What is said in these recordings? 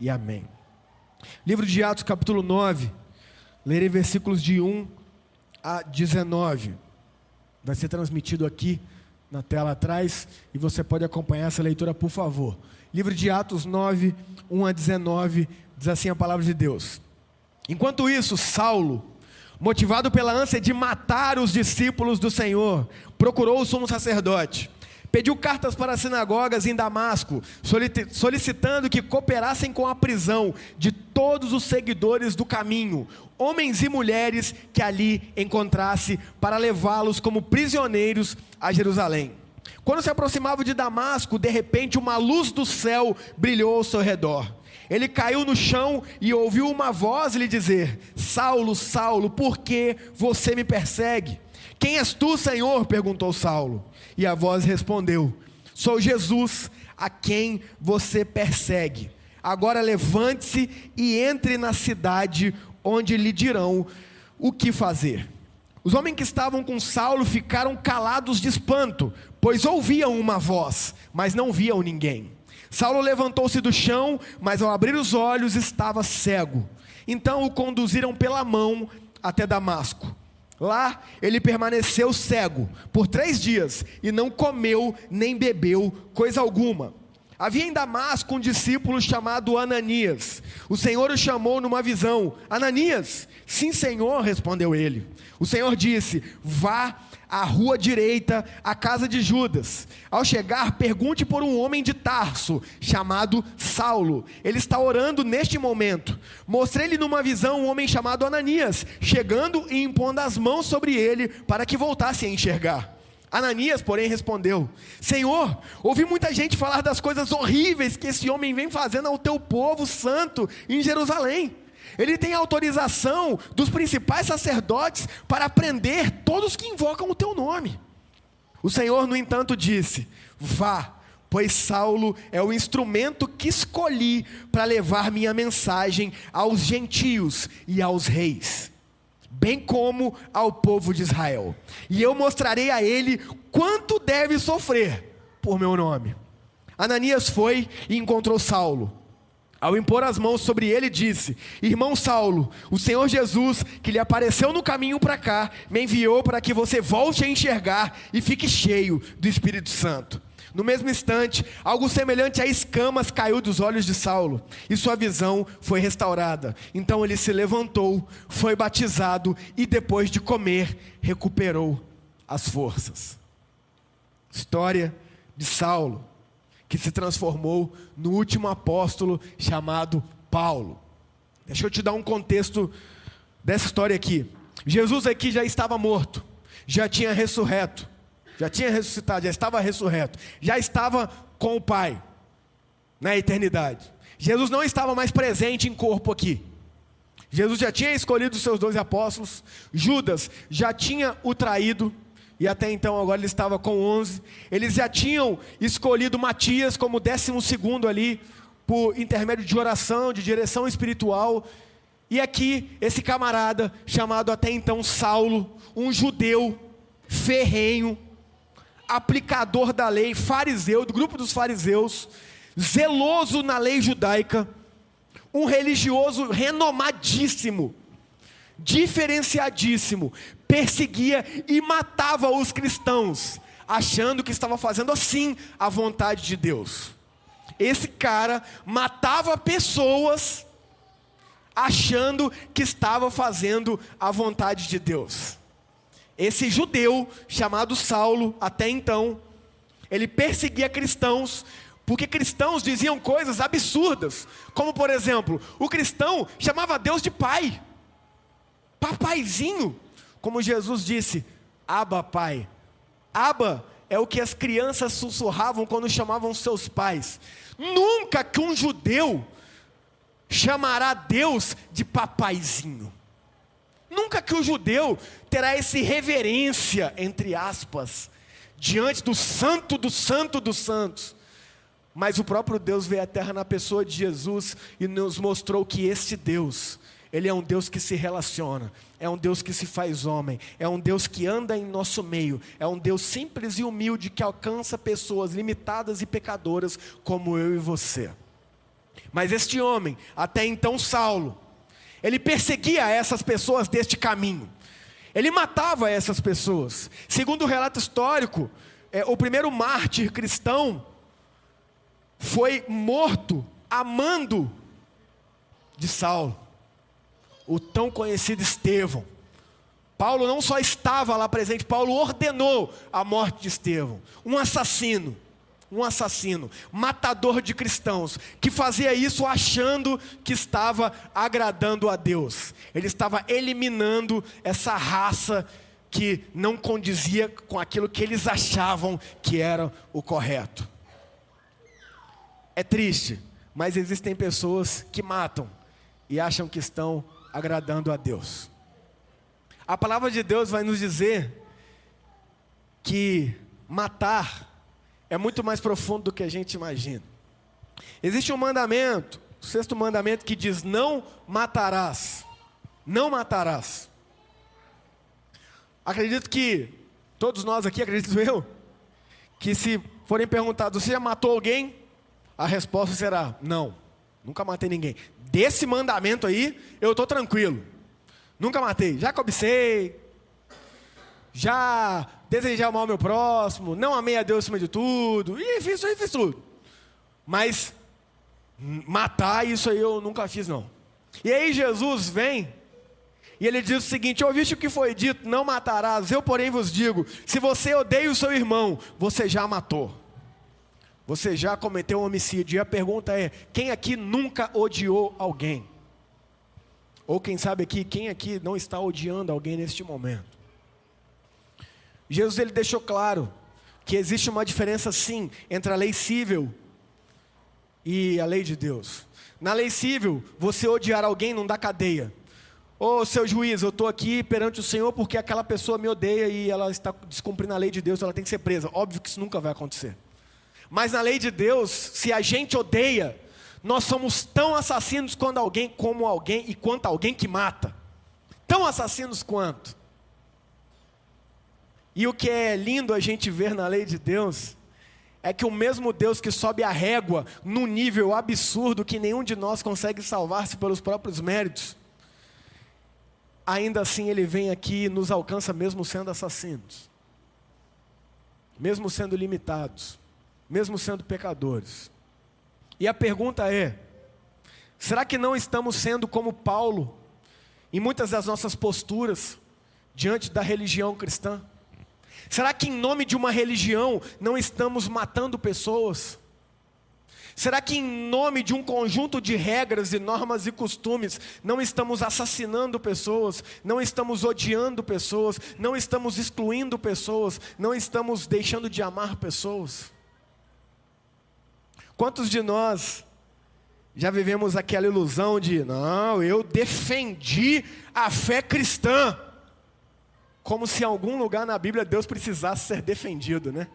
e amém. Livro de Atos, capítulo 9, lerei versículos de 1 a 19. Vai ser transmitido aqui na tela atrás e você pode acompanhar essa leitura, por favor. Livro de Atos 9, 1 a 19, diz assim a palavra de Deus. Enquanto isso, Saulo, motivado pela ânsia de matar os discípulos do Senhor, procurou o sumo sacerdote Pediu cartas para as sinagogas em Damasco, solicitando que cooperassem com a prisão de todos os seguidores do caminho, homens e mulheres que ali encontrasse, para levá-los como prisioneiros a Jerusalém. Quando se aproximava de Damasco, de repente uma luz do céu brilhou ao seu redor. Ele caiu no chão e ouviu uma voz lhe dizer: Saulo, Saulo, por que você me persegue? Quem és tu, Senhor? perguntou Saulo. E a voz respondeu: Sou Jesus, a quem você persegue. Agora levante-se e entre na cidade, onde lhe dirão o que fazer. Os homens que estavam com Saulo ficaram calados de espanto, pois ouviam uma voz, mas não viam ninguém. Saulo levantou-se do chão, mas ao abrir os olhos estava cego. Então o conduziram pela mão até Damasco. Lá ele permaneceu cego por três dias e não comeu nem bebeu coisa alguma. Havia em Damasco um discípulo chamado Ananias. O Senhor o chamou numa visão: Ananias, sim, Senhor, respondeu ele. O Senhor disse: Vá à rua direita, à casa de Judas. Ao chegar, pergunte por um homem de Tarso, chamado Saulo. Ele está orando neste momento. Mostrei-lhe numa visão um homem chamado Ananias, chegando e impondo as mãos sobre ele para que voltasse a enxergar. Ananias, porém, respondeu: Senhor, ouvi muita gente falar das coisas horríveis que esse homem vem fazendo ao teu povo santo em Jerusalém. Ele tem autorização dos principais sacerdotes para prender todos que invocam o teu nome. O Senhor, no entanto, disse: Vá, pois Saulo é o instrumento que escolhi para levar minha mensagem aos gentios e aos reis, bem como ao povo de Israel. E eu mostrarei a ele quanto deve sofrer por meu nome. Ananias foi e encontrou Saulo ao impor as mãos sobre ele, disse: Irmão Saulo, o Senhor Jesus, que lhe apareceu no caminho para cá, me enviou para que você volte a enxergar e fique cheio do Espírito Santo. No mesmo instante, algo semelhante a escamas caiu dos olhos de Saulo, e sua visão foi restaurada. Então ele se levantou, foi batizado e, depois de comer, recuperou as forças. História de Saulo que se transformou no último apóstolo chamado Paulo. Deixa eu te dar um contexto dessa história aqui. Jesus aqui já estava morto, já tinha ressurreto, já tinha ressuscitado, já estava ressurreto, já estava com o Pai na eternidade. Jesus não estava mais presente em corpo aqui. Jesus já tinha escolhido os seus doze apóstolos, Judas já tinha o traído, e até então agora ele estava com 11. Eles já tinham escolhido Matias como décimo segundo ali, por intermédio de oração, de direção espiritual. E aqui, esse camarada, chamado até então Saulo, um judeu, ferrenho, aplicador da lei, fariseu, do grupo dos fariseus, zeloso na lei judaica, um religioso renomadíssimo, diferenciadíssimo, perseguia e matava os cristãos, achando que estava fazendo assim a vontade de Deus. Esse cara matava pessoas achando que estava fazendo a vontade de Deus. Esse judeu chamado Saulo, até então, ele perseguia cristãos porque cristãos diziam coisas absurdas, como por exemplo, o cristão chamava Deus de pai, papaizinho. Como Jesus disse, Aba, Pai. Aba é o que as crianças sussurravam quando chamavam seus pais. Nunca que um judeu chamará Deus de papaizinho. Nunca que o judeu terá essa reverência, entre aspas, diante do santo do santo dos santos. Mas o próprio Deus veio à terra na pessoa de Jesus e nos mostrou que este Deus ele é um Deus que se relaciona, é um Deus que se faz homem, é um Deus que anda em nosso meio, é um Deus simples e humilde que alcança pessoas limitadas e pecadoras como eu e você. Mas este homem, até então Saulo, ele perseguia essas pessoas deste caminho. Ele matava essas pessoas. Segundo o relato histórico, é, o primeiro mártir cristão foi morto amando de Saulo, o tão conhecido Estevão. Paulo não só estava lá presente, Paulo ordenou a morte de Estevão, um assassino um assassino, matador de cristãos, que fazia isso achando que estava agradando a Deus. Ele estava eliminando essa raça que não condizia com aquilo que eles achavam que era o correto. É triste, mas existem pessoas que matam e acham que estão agradando a Deus. A palavra de Deus vai nos dizer que matar é muito mais profundo do que a gente imagina. Existe um mandamento, o sexto mandamento, que diz: Não matarás. Não matarás. Acredito que, todos nós aqui, acredito eu, que se forem perguntados, você já matou alguém? A resposta será: Não, nunca matei ninguém. Desse mandamento aí, eu estou tranquilo. Nunca matei. Já cobicei, já desejei o mal ao meu próximo, não amei a Deus acima de tudo, e fiz isso fiz tudo. Mas matar isso aí eu nunca fiz não. E aí Jesus vem e ele diz o seguinte: ouviste o que foi dito, não matarás, eu porém vos digo, se você odeia o seu irmão, você já matou. Você já cometeu um homicídio. E a pergunta é: quem aqui nunca odiou alguém? Ou quem sabe aqui, quem aqui não está odiando alguém neste momento? Jesus ele deixou claro que existe uma diferença sim entre a lei civil e a lei de Deus. Na lei civil, você odiar alguém não dá cadeia. Ô oh, seu juiz, eu estou aqui perante o Senhor porque aquela pessoa me odeia e ela está descumprindo a lei de Deus, ela tem que ser presa. Óbvio que isso nunca vai acontecer. Mas na lei de Deus, se a gente odeia, nós somos tão assassinos quanto alguém, como alguém e quanto alguém que mata. Tão assassinos quanto. E o que é lindo a gente ver na lei de Deus é que o mesmo Deus que sobe a régua num nível absurdo que nenhum de nós consegue salvar-se pelos próprios méritos, ainda assim ele vem aqui e nos alcança mesmo sendo assassinos, mesmo sendo limitados, mesmo sendo pecadores. E a pergunta é: será que não estamos sendo como Paulo em muitas das nossas posturas diante da religião cristã? Será que em nome de uma religião não estamos matando pessoas? Será que em nome de um conjunto de regras e normas e costumes não estamos assassinando pessoas, não estamos odiando pessoas, não estamos excluindo pessoas, não estamos deixando de amar pessoas? Quantos de nós já vivemos aquela ilusão de, não, eu defendi a fé cristã? como se em algum lugar na Bíblia Deus precisasse ser defendido, né?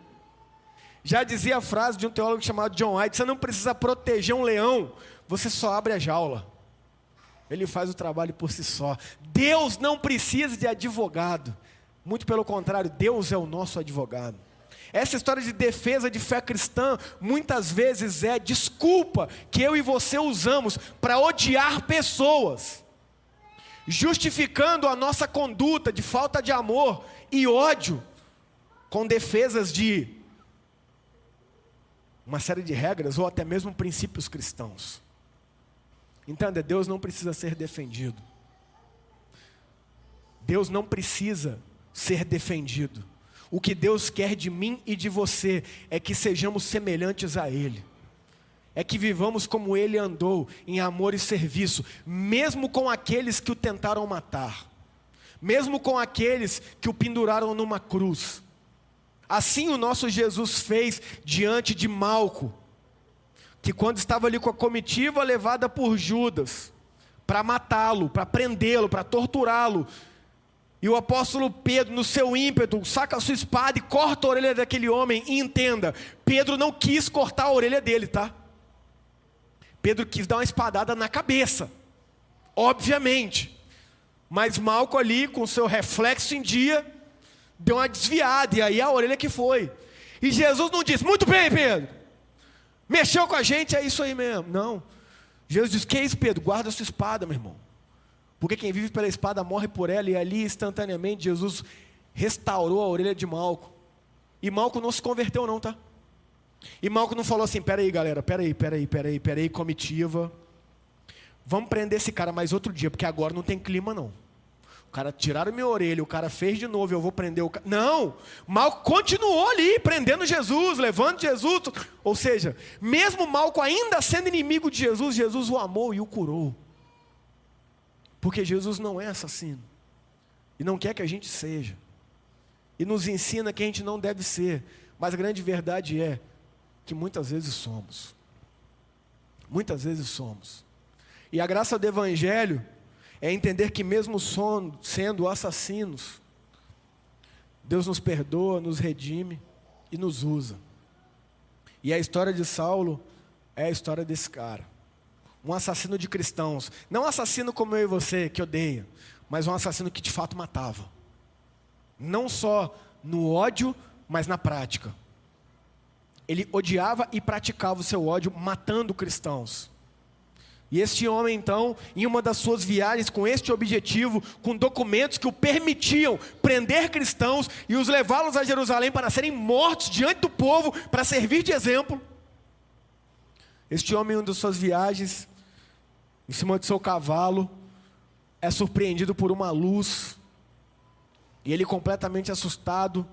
Já dizia a frase de um teólogo chamado John White: você não precisa proteger um leão, você só abre a jaula. Ele faz o trabalho por si só. Deus não precisa de advogado. Muito pelo contrário, Deus é o nosso advogado. Essa história de defesa de fé cristã muitas vezes é desculpa que eu e você usamos para odiar pessoas justificando a nossa conduta de falta de amor e ódio com defesas de uma série de regras ou até mesmo princípios cristãos. Entenda, Deus não precisa ser defendido. Deus não precisa ser defendido. O que Deus quer de mim e de você é que sejamos semelhantes a Ele é que vivamos como ele andou, em amor e serviço, mesmo com aqueles que o tentaram matar, mesmo com aqueles que o penduraram numa cruz. Assim o nosso Jesus fez diante de Malco, que quando estava ali com a comitiva levada por Judas, para matá-lo, para prendê-lo, para torturá-lo, e o apóstolo Pedro, no seu ímpeto, saca a sua espada e corta a orelha daquele homem. E entenda, Pedro não quis cortar a orelha dele, tá? Pedro quis dar uma espadada na cabeça, obviamente. Mas Malco ali, com seu reflexo em dia, deu uma desviada, e aí a orelha que foi. E Jesus não disse, muito bem, Pedro, mexeu com a gente, é isso aí mesmo. Não. Jesus diz: Que é isso, Pedro? Guarda a sua espada, meu irmão. Porque quem vive pela espada morre por ela, e ali instantaneamente Jesus restaurou a orelha de Malco. E Malco não se converteu, não, tá? E Malco não falou assim: peraí, galera, peraí, peraí, peraí, peraí, comitiva. Vamos prender esse cara mais outro dia, porque agora não tem clima, não. O cara tiraram minha orelha, o cara fez de novo, eu vou prender o cara. Não! Malco continuou ali, prendendo Jesus, levando Jesus. Ou seja, mesmo Malco ainda sendo inimigo de Jesus, Jesus o amou e o curou. Porque Jesus não é assassino. E não quer que a gente seja. E nos ensina que a gente não deve ser. Mas a grande verdade é que muitas vezes somos. Muitas vezes somos. E a graça do Evangelho é entender que, mesmo sendo assassinos, Deus nos perdoa, nos redime e nos usa. E a história de Saulo é a história desse cara um assassino de cristãos. Não um assassino como eu e você, que odeia, mas um assassino que de fato matava. Não só no ódio, mas na prática. Ele odiava e praticava o seu ódio matando cristãos. E este homem, então, em uma das suas viagens com este objetivo, com documentos que o permitiam prender cristãos e os levá-los a Jerusalém para serem mortos diante do povo, para servir de exemplo. Este homem, em uma das suas viagens, em cima de seu cavalo, é surpreendido por uma luz, e ele, completamente assustado,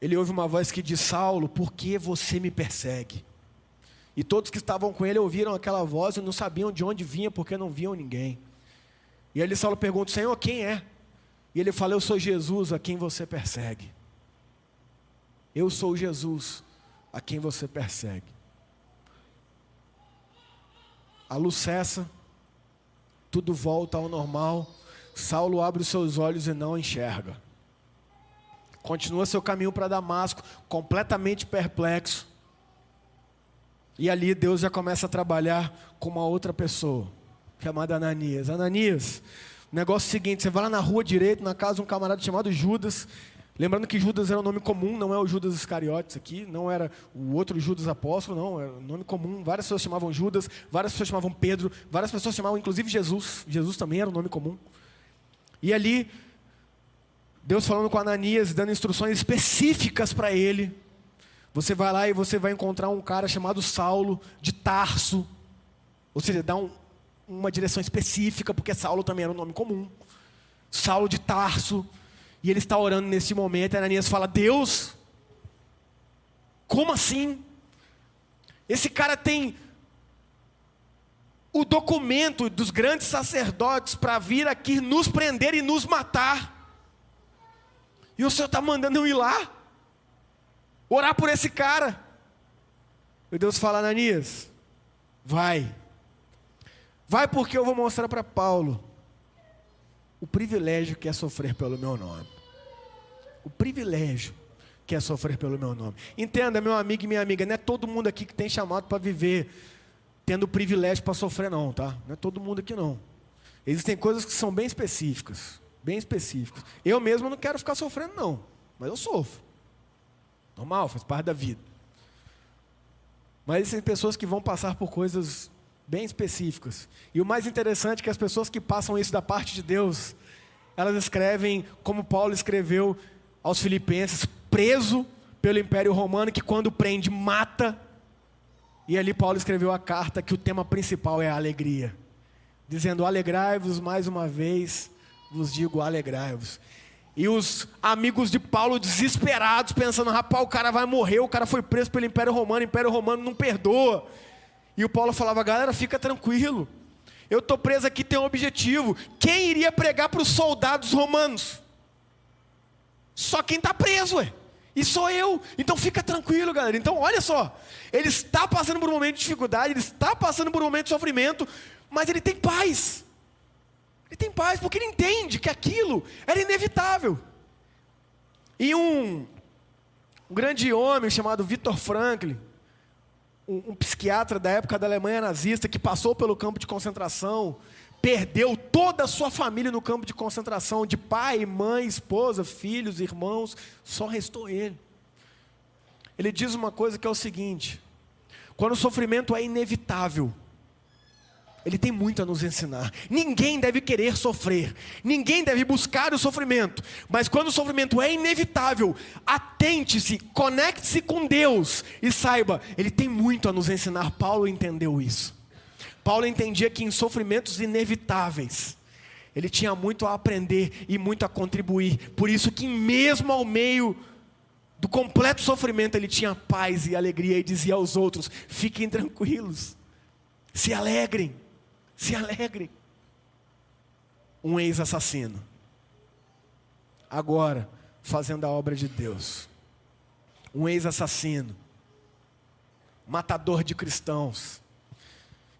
ele ouve uma voz que diz: Saulo, por que você me persegue? E todos que estavam com ele ouviram aquela voz e não sabiam de onde vinha, porque não viam ninguém. E aí Saulo pergunta: Senhor, quem é? E ele fala: Eu sou Jesus a quem você persegue. Eu sou Jesus a quem você persegue. A luz cessa, tudo volta ao normal. Saulo abre os seus olhos e não enxerga. Continua seu caminho para Damasco, completamente perplexo. E ali Deus já começa a trabalhar com uma outra pessoa, chamada Ananias. Ananias, negócio é seguinte: você vai lá na rua direito, na casa de um camarada chamado Judas, Lembrando que Judas era um nome comum, não é o Judas Iscariotes aqui, não era o outro Judas apóstolo, não, era um nome comum. Várias pessoas chamavam Judas, várias pessoas chamavam Pedro, várias pessoas chamavam inclusive Jesus. Jesus também era um nome comum. E ali, Deus falando com Ananias, dando instruções específicas para ele. Você vai lá e você vai encontrar um cara chamado Saulo, de Tarso. Ou seja, dá um, uma direção específica, porque Saulo também era um nome comum. Saulo de Tarso e ele está orando nesse momento, e Ananias fala: Deus, como assim? Esse cara tem o documento dos grandes sacerdotes para vir aqui nos prender e nos matar. E o Senhor está mandando eu ir lá, orar por esse cara. E Deus fala: Ananias, vai, vai porque eu vou mostrar para Paulo o privilégio que é sofrer pelo meu nome. O privilégio que é sofrer pelo meu nome. Entenda, meu amigo e minha amiga, não é todo mundo aqui que tem chamado para viver tendo privilégio para sofrer, não, tá? Não é todo mundo aqui, não. Existem coisas que são bem específicas. Bem específicas. Eu mesmo não quero ficar sofrendo, não. Mas eu sofro. Normal, faz parte da vida. Mas existem pessoas que vão passar por coisas bem específicas. E o mais interessante é que as pessoas que passam isso da parte de Deus, elas escrevem como Paulo escreveu aos filipenses, preso pelo Império Romano, que quando prende, mata. E ali Paulo escreveu a carta que o tema principal é a alegria. Dizendo, alegrai-vos mais uma vez, vos digo, alegrai-vos. E os amigos de Paulo desesperados, pensando, rapaz, o cara vai morrer, o cara foi preso pelo Império Romano, o Império Romano não perdoa. E o Paulo falava: galera, fica tranquilo. Eu estou preso aqui, tem um objetivo. Quem iria pregar para os soldados romanos? Só quem está preso, ué. E sou eu. Então fica tranquilo, galera. Então olha só. Ele está passando por um momento de dificuldade, ele está passando por um momento de sofrimento, mas ele tem paz. Ele tem paz porque ele entende que aquilo era inevitável. E um, um grande homem chamado Victor Franklin, um, um psiquiatra da época da Alemanha nazista que passou pelo campo de concentração, perdeu toda a sua família no campo de concentração, de pai, mãe, esposa, filhos, irmãos, só restou ele. Ele diz uma coisa que é o seguinte: quando o sofrimento é inevitável, ele tem muito a nos ensinar. Ninguém deve querer sofrer, ninguém deve buscar o sofrimento, mas quando o sofrimento é inevitável, atente-se, conecte-se com Deus e saiba, ele tem muito a nos ensinar. Paulo entendeu isso. Paulo entendia que em sofrimentos inevitáveis, ele tinha muito a aprender e muito a contribuir. Por isso que mesmo ao meio do completo sofrimento, ele tinha paz e alegria e dizia aos outros: fiquem tranquilos, se alegrem, se alegrem. Um ex-assassino, agora fazendo a obra de Deus. Um ex-assassino, matador de cristãos,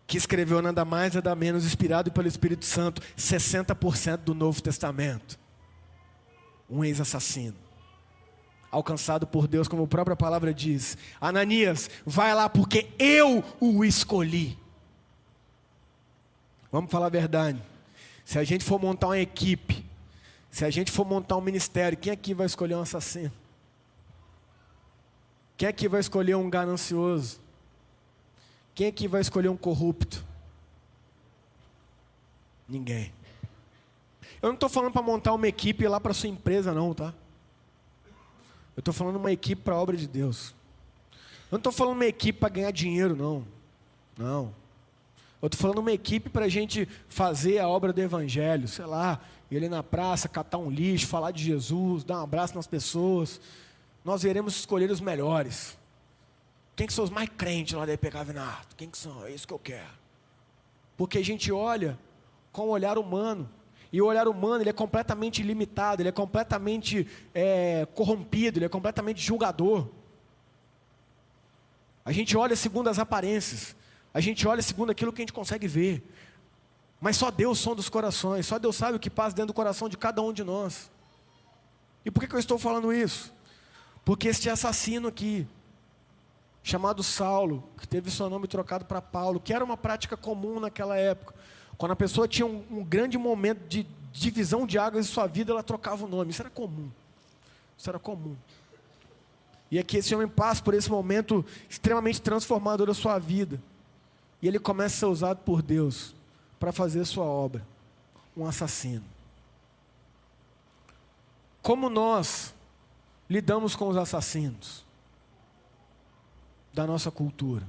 que escreveu nada mais nada menos, inspirado pelo Espírito Santo, 60% do Novo Testamento. Um ex-assassino alcançado por Deus, como a própria palavra diz. Ananias, vai lá porque eu o escolhi. Vamos falar a verdade. Se a gente for montar uma equipe, se a gente for montar um ministério, quem aqui vai escolher um assassino? Quem aqui vai escolher um ganancioso? Quem aqui vai escolher um corrupto? Ninguém. Eu não estou falando para montar uma equipe lá para sua empresa, não, tá? Eu estou falando uma equipe para a obra de Deus. Eu não estou falando uma equipe para ganhar dinheiro, não. Não. Eu estou falando uma equipe para a gente fazer a obra do Evangelho, sei lá, ir ali na praça, catar um lixo, falar de Jesus, dar um abraço nas pessoas. Nós iremos escolher os melhores. Quem que são os mais crentes lá da IPK Vinardo? Quem que são? É isso que eu quero. Porque a gente olha com o olhar humano. E o olhar humano ele é completamente limitado, ele é completamente é, corrompido, ele é completamente julgador. A gente olha segundo as aparências, a gente olha segundo aquilo que a gente consegue ver. Mas só Deus som dos corações, só Deus sabe o que passa dentro do coração de cada um de nós. E por que, que eu estou falando isso? Porque este assassino aqui, chamado Saulo, que teve seu nome trocado para Paulo, que era uma prática comum naquela época. Quando a pessoa tinha um, um grande momento de divisão de águas em sua vida, ela trocava o nome. Isso era comum. Isso era comum. E aqui esse homem passa por esse momento extremamente transformador da sua vida. E ele começa a ser usado por Deus para fazer sua obra. Um assassino. Como nós lidamos com os assassinos da nossa cultura?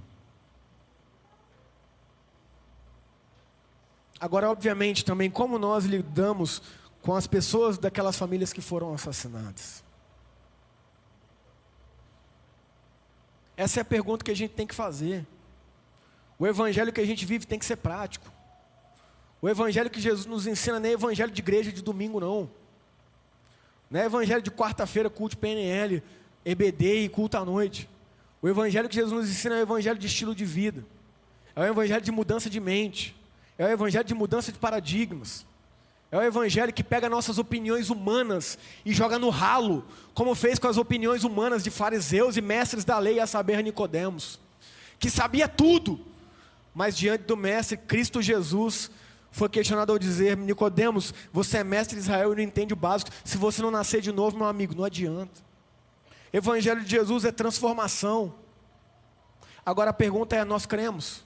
Agora, obviamente, também como nós lidamos com as pessoas daquelas famílias que foram assassinadas. Essa é a pergunta que a gente tem que fazer. O evangelho que a gente vive tem que ser prático. O evangelho que Jesus nos ensina não é evangelho de igreja de domingo, não. Não é evangelho de quarta-feira, culto PNL, EBD e culto à noite. O evangelho que Jesus nos ensina é o evangelho de estilo de vida. É o evangelho de mudança de mente. É o evangelho de mudança de paradigmas. É o evangelho que pega nossas opiniões humanas e joga no ralo, como fez com as opiniões humanas de fariseus e mestres da lei, a saber Nicodemos, que sabia tudo, mas diante do mestre Cristo Jesus, foi questionado ao dizer: Nicodemos, você é mestre de Israel e não entende o básico. Se você não nascer de novo, meu amigo, não adianta. Evangelho de Jesus é transformação. Agora a pergunta é: nós cremos?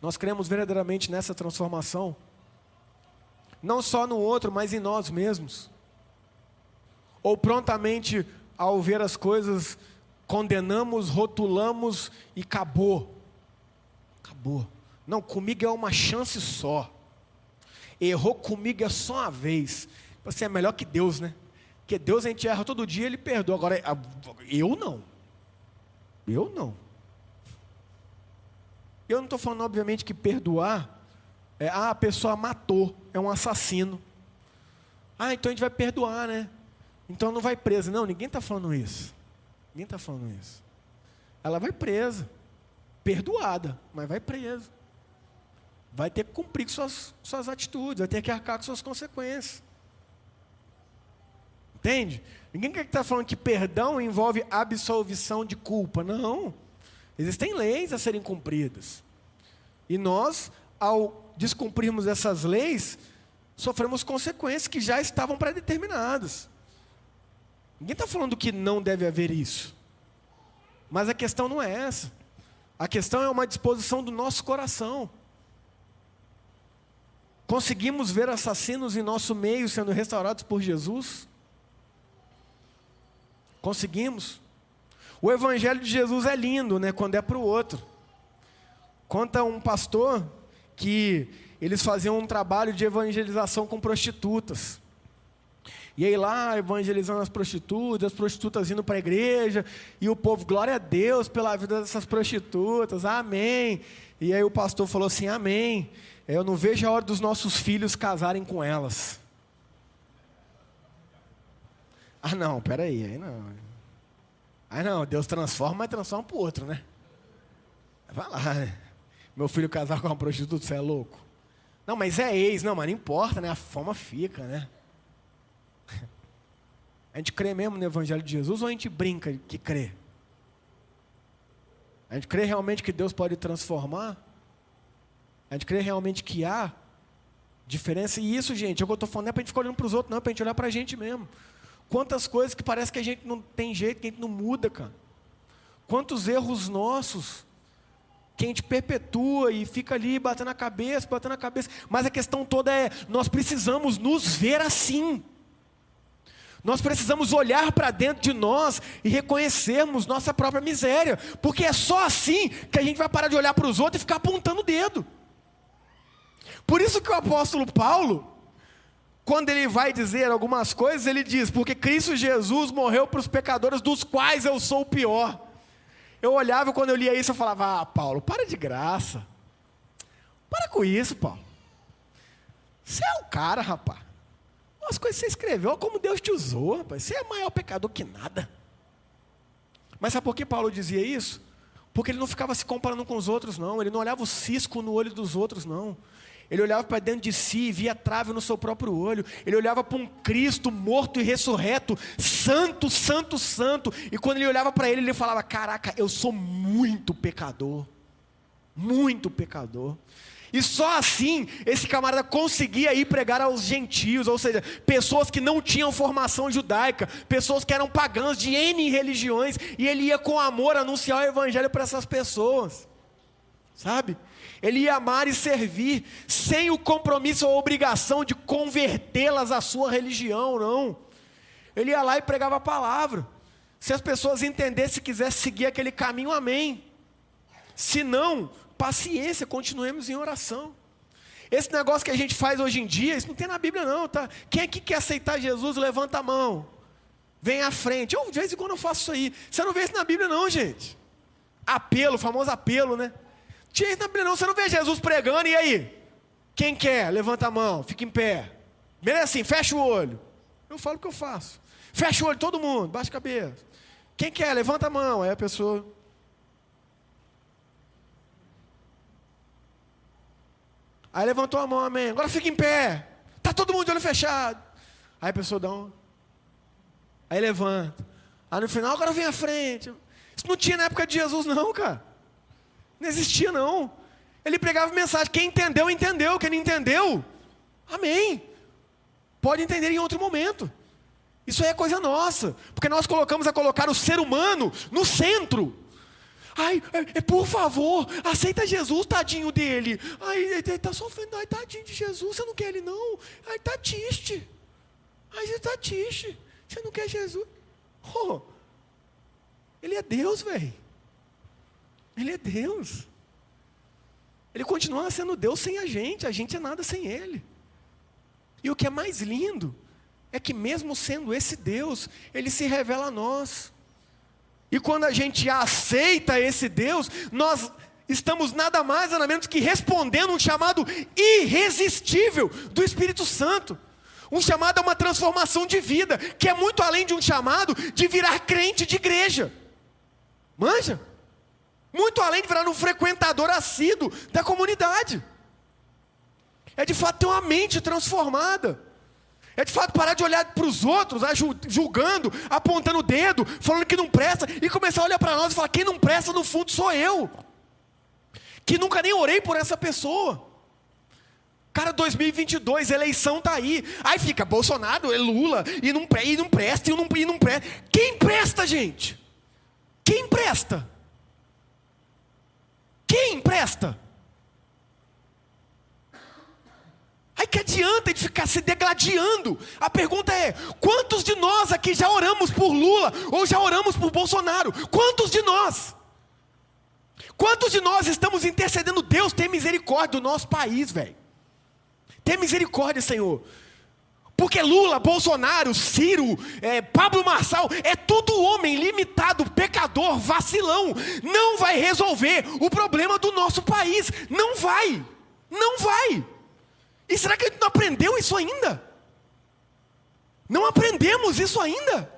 Nós cremos verdadeiramente nessa transformação? Não só no outro, mas em nós mesmos? Ou prontamente, ao ver as coisas, condenamos, rotulamos e acabou? Acabou. Não, comigo é uma chance só. Errou comigo é só uma vez. Você é melhor que Deus, né? Porque Deus a gente erra todo dia, Ele perdoa. Agora, eu não. Eu não. Eu não estou falando, obviamente, que perdoar é, ah, a pessoa matou, é um assassino. Ah, então a gente vai perdoar, né? Então não vai presa. Não, ninguém está falando isso. Ninguém está falando isso. Ela vai presa, perdoada, mas vai presa. Vai ter que cumprir com suas, suas atitudes, vai ter que arcar com suas consequências. Entende? Ninguém quer que está falando que perdão envolve absolvição de culpa. Não. Existem leis a serem cumpridas. E nós, ao descumprirmos essas leis, sofremos consequências que já estavam pré-determinadas. Ninguém está falando que não deve haver isso. Mas a questão não é essa. A questão é uma disposição do nosso coração. Conseguimos ver assassinos em nosso meio sendo restaurados por Jesus? Conseguimos? O evangelho de Jesus é lindo, né, quando é para o outro. Conta um pastor que eles faziam um trabalho de evangelização com prostitutas. E aí lá evangelizando as prostitutas, as prostitutas indo para a igreja, e o povo, glória a Deus pela vida dessas prostitutas, amém. E aí o pastor falou assim: amém. Eu não vejo a hora dos nossos filhos casarem com elas. Ah, não, peraí, aí não. Aí não, Deus transforma, mas transforma para o outro, né? Vai lá, né? Meu filho casar com uma prostituta, você é louco? Não, mas é ex, não, mas não importa, né? A fama fica, né? A gente crê mesmo no Evangelho de Jesus ou a gente brinca que crê? A gente crê realmente que Deus pode transformar? A gente crê realmente que há diferença? E isso, gente, é o que eu estou falando, não é para a gente ficar olhando para os outros, não, é para a gente olhar para a gente mesmo. Quantas coisas que parece que a gente não tem jeito, que a gente não muda, cara. Quantos erros nossos que a gente perpetua e fica ali batendo a cabeça, batendo a cabeça. Mas a questão toda é: nós precisamos nos ver assim. Nós precisamos olhar para dentro de nós e reconhecermos nossa própria miséria, porque é só assim que a gente vai parar de olhar para os outros e ficar apontando o dedo. Por isso que o apóstolo Paulo, quando ele vai dizer algumas coisas, ele diz: Porque Cristo Jesus morreu para os pecadores, dos quais eu sou o pior. Eu olhava quando eu lia isso, eu falava: Ah, Paulo, para de graça. Para com isso, Paulo. Você é o cara, rapaz. As coisas que você escreveu, olha como Deus te usou, rapaz. Você é maior pecador que nada. Mas sabe por que Paulo dizia isso? Porque ele não ficava se comparando com os outros, não. Ele não olhava o cisco no olho dos outros, não. Ele olhava para dentro de si e via trave no seu próprio olho. Ele olhava para um Cristo morto e ressurreto, santo, santo, santo. E quando ele olhava para ele, ele falava: Caraca, eu sou muito pecador. Muito pecador. E só assim esse camarada conseguia ir pregar aos gentios, ou seja, pessoas que não tinham formação judaica, pessoas que eram pagãs de N religiões, e ele ia com amor anunciar o evangelho para essas pessoas, sabe? Ele ia amar e servir, sem o compromisso ou obrigação de convertê-las à sua religião, não. Ele ia lá e pregava a palavra. Se as pessoas entendessem e quisessem seguir aquele caminho, amém. Se não, paciência, continuemos em oração. Esse negócio que a gente faz hoje em dia, isso não tem na Bíblia não, tá? Quem que quer aceitar Jesus, levanta a mão. Vem à frente. Eu, de vez em quando eu faço isso aí. Você não vê isso na Bíblia não, gente. Apelo, famoso apelo, né? Isso na não. Você não vê Jesus pregando, e aí? Quem quer? Levanta a mão, fica em pé. Beleza assim, fecha o olho. Eu falo o que eu faço. Fecha o olho, todo mundo, baixa a cabeça. Quem quer? Levanta a mão. Aí a pessoa. Aí levantou a mão, amém. Agora fica em pé. Tá todo mundo de olho fechado. Aí a pessoa dá um. Aí levanta. Aí no final, agora vem à frente. Isso não tinha na época de Jesus, não, cara. Não existia, não. Ele pregava mensagem. Quem entendeu, entendeu. Quem não entendeu, amém. Pode entender em outro momento. Isso aí é coisa nossa. Porque nós colocamos a colocar o ser humano no centro. Ai, é, é, por favor, aceita Jesus, tadinho dele. Ai, ele está sofrendo. Ai, tadinho de Jesus, você não quer ele não? Ai, está triste. Ai, você está triste. Você não quer Jesus? Oh, ele é Deus, velho. Ele é Deus. Ele continua sendo Deus sem a gente, a gente é nada sem Ele. E o que é mais lindo é que, mesmo sendo esse Deus, Ele se revela a nós. E quando a gente aceita esse Deus, nós estamos nada mais nada menos que respondendo um chamado irresistível do Espírito Santo. Um chamado a uma transformação de vida, que é muito além de um chamado de virar crente de igreja. Manja? Muito além de virar um frequentador assíduo da comunidade. É de fato ter uma mente transformada. É de fato parar de olhar para os outros, julgando, apontando o dedo, falando que não presta, e começar a olhar para nós e falar: quem não presta no fundo sou eu. Que nunca nem orei por essa pessoa. Cara, 2022, eleição tá aí. Aí fica Bolsonaro, é Lula, e não, e não presta, e não, e não presta. Quem presta, gente? Quem presta? Quem empresta? Aí que adianta de ficar se degladiando? A pergunta é: quantos de nós aqui já oramos por Lula ou já oramos por Bolsonaro? Quantos de nós? Quantos de nós estamos intercedendo? Deus tem misericórdia do nosso país, velho. Tem misericórdia, Senhor. Porque Lula, Bolsonaro, Ciro, é, Pablo Marçal, é tudo homem limitado, pecador, vacilão. Não vai resolver o problema do nosso país. Não vai. Não vai. E será que a gente não aprendeu isso ainda? Não aprendemos isso ainda.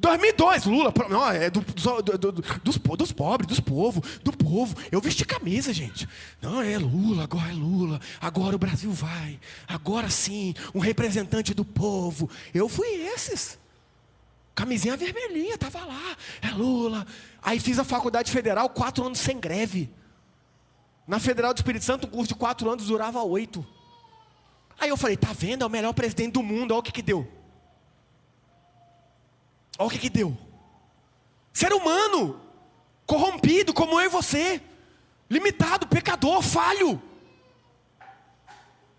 2002, Lula, não, é do, do, do, dos, dos pobres, dos povos, do povo. Eu vesti camisa, gente. Não, é Lula, agora é Lula. Agora o Brasil vai. Agora sim, um representante do povo. Eu fui esses. Camisinha vermelhinha, tava lá. É Lula. Aí fiz a faculdade federal, quatro anos sem greve. Na Federal do Espírito Santo, um curso de quatro anos durava oito. Aí eu falei, tá vendo? É o melhor presidente do mundo, olha o que que deu. Olha o que, que deu. Ser humano, corrompido como eu e você, limitado, pecador, falho.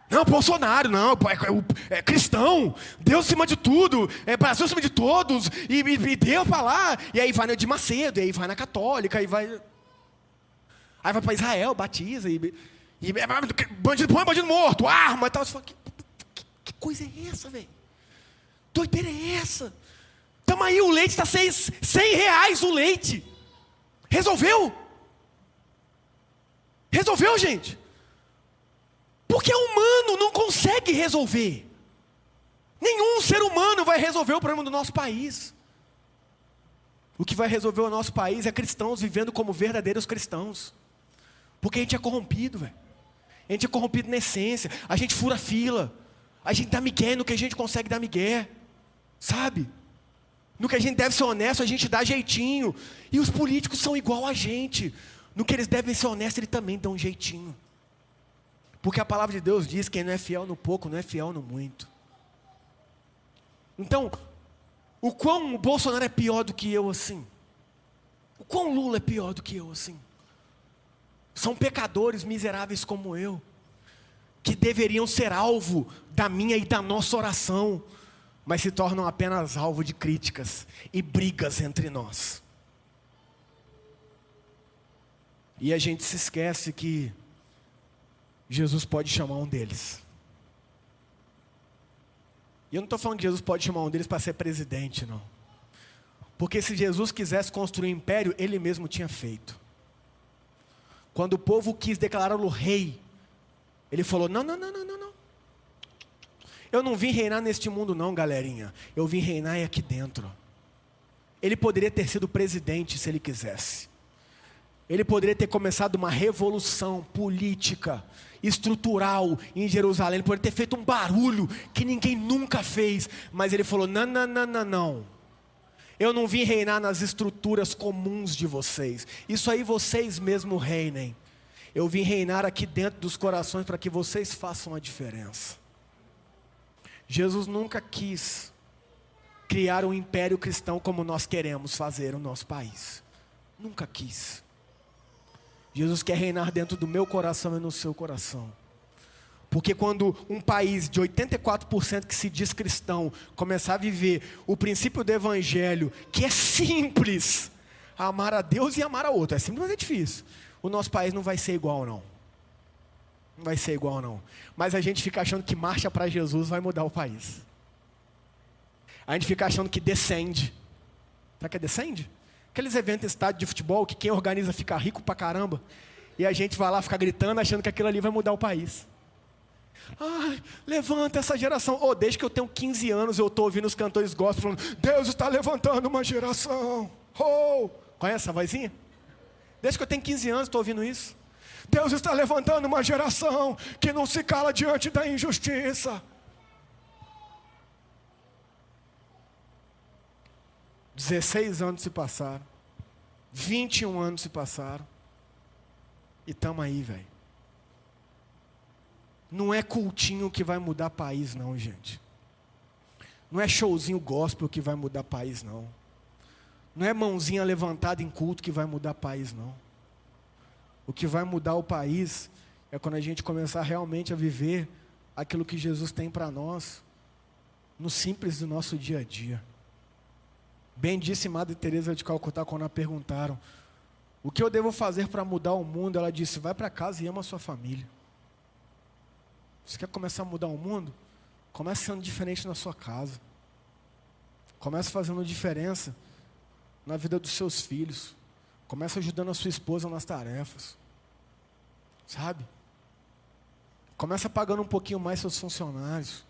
Não, Bolsonaro, não, é, é, é, cristão, Deus acima de tudo, é Brasil acima de todos, e, e, e Deus para lá, e aí vai na de Macedo, e aí vai na católica, e vai. Aí vai para Israel, batiza, e, e bandido põe bandido morto, arma e tal. Você fala, que, que, que coisa é essa, velho? Doideira é essa? Tamo aí, o leite está 100 reais o leite. Resolveu? Resolveu, gente? Porque humano não consegue resolver. Nenhum ser humano vai resolver o problema do nosso país. O que vai resolver o nosso país é cristãos vivendo como verdadeiros cristãos. Porque a gente é corrompido, velho. A gente é corrompido na essência. A gente fura fila. A gente dá migué no que a gente consegue dar migué. Sabe? No que a gente deve ser honesto, a gente dá jeitinho. E os políticos são igual a gente. No que eles devem ser honestos, eles também dão um jeitinho. Porque a palavra de Deus diz: quem não é fiel no pouco, não é fiel no muito. Então, o quão o Bolsonaro é pior do que eu assim? O quão Lula é pior do que eu assim? São pecadores miseráveis como eu, que deveriam ser alvo da minha e da nossa oração mas se tornam apenas alvo de críticas e brigas entre nós. E a gente se esquece que Jesus pode chamar um deles. E eu não estou falando que Jesus pode chamar um deles para ser presidente, não. Porque se Jesus quisesse construir um império, ele mesmo tinha feito. Quando o povo quis declará-lo rei, ele falou: não, não, não, não, não, não. Eu não vim reinar neste mundo, não, galerinha. Eu vim reinar aqui dentro. Ele poderia ter sido presidente se ele quisesse. Ele poderia ter começado uma revolução política, estrutural em Jerusalém. Ele poderia ter feito um barulho que ninguém nunca fez. Mas ele falou: não, não, não, não, não. Eu não vim reinar nas estruturas comuns de vocês. Isso aí vocês mesmo reinem. Eu vim reinar aqui dentro dos corações para que vocês façam a diferença. Jesus nunca quis criar um império cristão como nós queremos fazer no nosso país. Nunca quis. Jesus quer reinar dentro do meu coração e no seu coração. Porque quando um país de 84% que se diz cristão começar a viver o princípio do evangelho, que é simples, amar a Deus e amar a outro, é simples, mas é difícil. O nosso país não vai ser igual não. Não vai ser igual, não. Mas a gente fica achando que marcha para Jesus vai mudar o país. A gente fica achando que descende. Será que é descende? Aqueles eventos em estádio de futebol que quem organiza fica rico pra caramba. E a gente vai lá ficar gritando achando que aquilo ali vai mudar o país. Ai, levanta essa geração. Oh, desde que eu tenho 15 anos eu estou ouvindo os cantores gospel falando: Deus está levantando uma geração. Oh! Conhece essa vozinha? Desde que eu tenho 15 anos estou ouvindo isso. Deus está levantando uma geração que não se cala diante da injustiça. Dezesseis anos se passaram, 21 anos se passaram, e estamos aí, velho. Não é cultinho que vai mudar país, não, gente. Não é showzinho gospel que vai mudar país, não. Não é mãozinha levantada em culto que vai mudar país, não. O que vai mudar o país é quando a gente começar realmente a viver aquilo que Jesus tem para nós, no simples do nosso dia a dia. Bem disse Madre Teresa de Calcutá quando a perguntaram: "O que eu devo fazer para mudar o mundo?" Ela disse: "Vai para casa e ama a sua família." Você quer começar a mudar o mundo? Comece sendo diferente na sua casa. Comece fazendo diferença na vida dos seus filhos. Comece ajudando a sua esposa nas tarefas. Sabe? Começa pagando um pouquinho mais seus funcionários.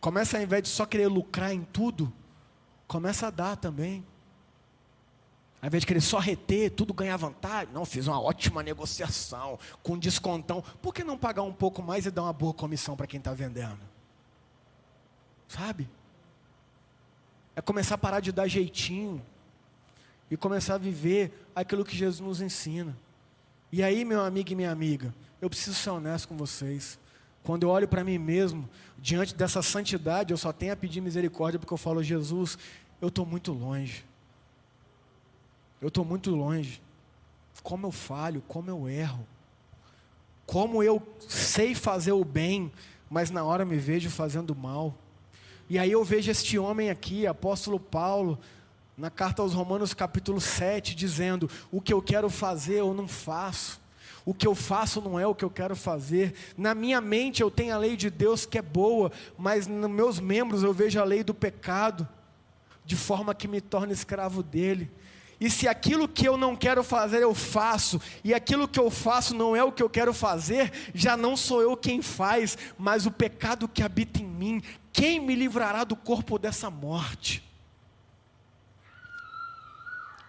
Começa ao invés de só querer lucrar em tudo, começa a dar também. Ao invés de querer só reter, tudo ganhar vantagem. Não, fiz uma ótima negociação, com descontão. Por que não pagar um pouco mais e dar uma boa comissão para quem está vendendo? Sabe? É começar a parar de dar jeitinho e começar a viver aquilo que Jesus nos ensina. E aí, meu amigo e minha amiga, eu preciso ser honesto com vocês. Quando eu olho para mim mesmo, diante dessa santidade, eu só tenho a pedir misericórdia porque eu falo, Jesus, eu estou muito longe. Eu estou muito longe. Como eu falho, como eu erro. Como eu sei fazer o bem, mas na hora me vejo fazendo mal. E aí eu vejo este homem aqui, apóstolo Paulo, na carta aos Romanos, capítulo 7, dizendo: O que eu quero fazer eu não faço. O que eu faço não é o que eu quero fazer. Na minha mente eu tenho a lei de Deus que é boa, mas nos meus membros eu vejo a lei do pecado, de forma que me torna escravo dele. E se aquilo que eu não quero fazer eu faço, e aquilo que eu faço não é o que eu quero fazer, já não sou eu quem faz, mas o pecado que habita em mim. Quem me livrará do corpo dessa morte?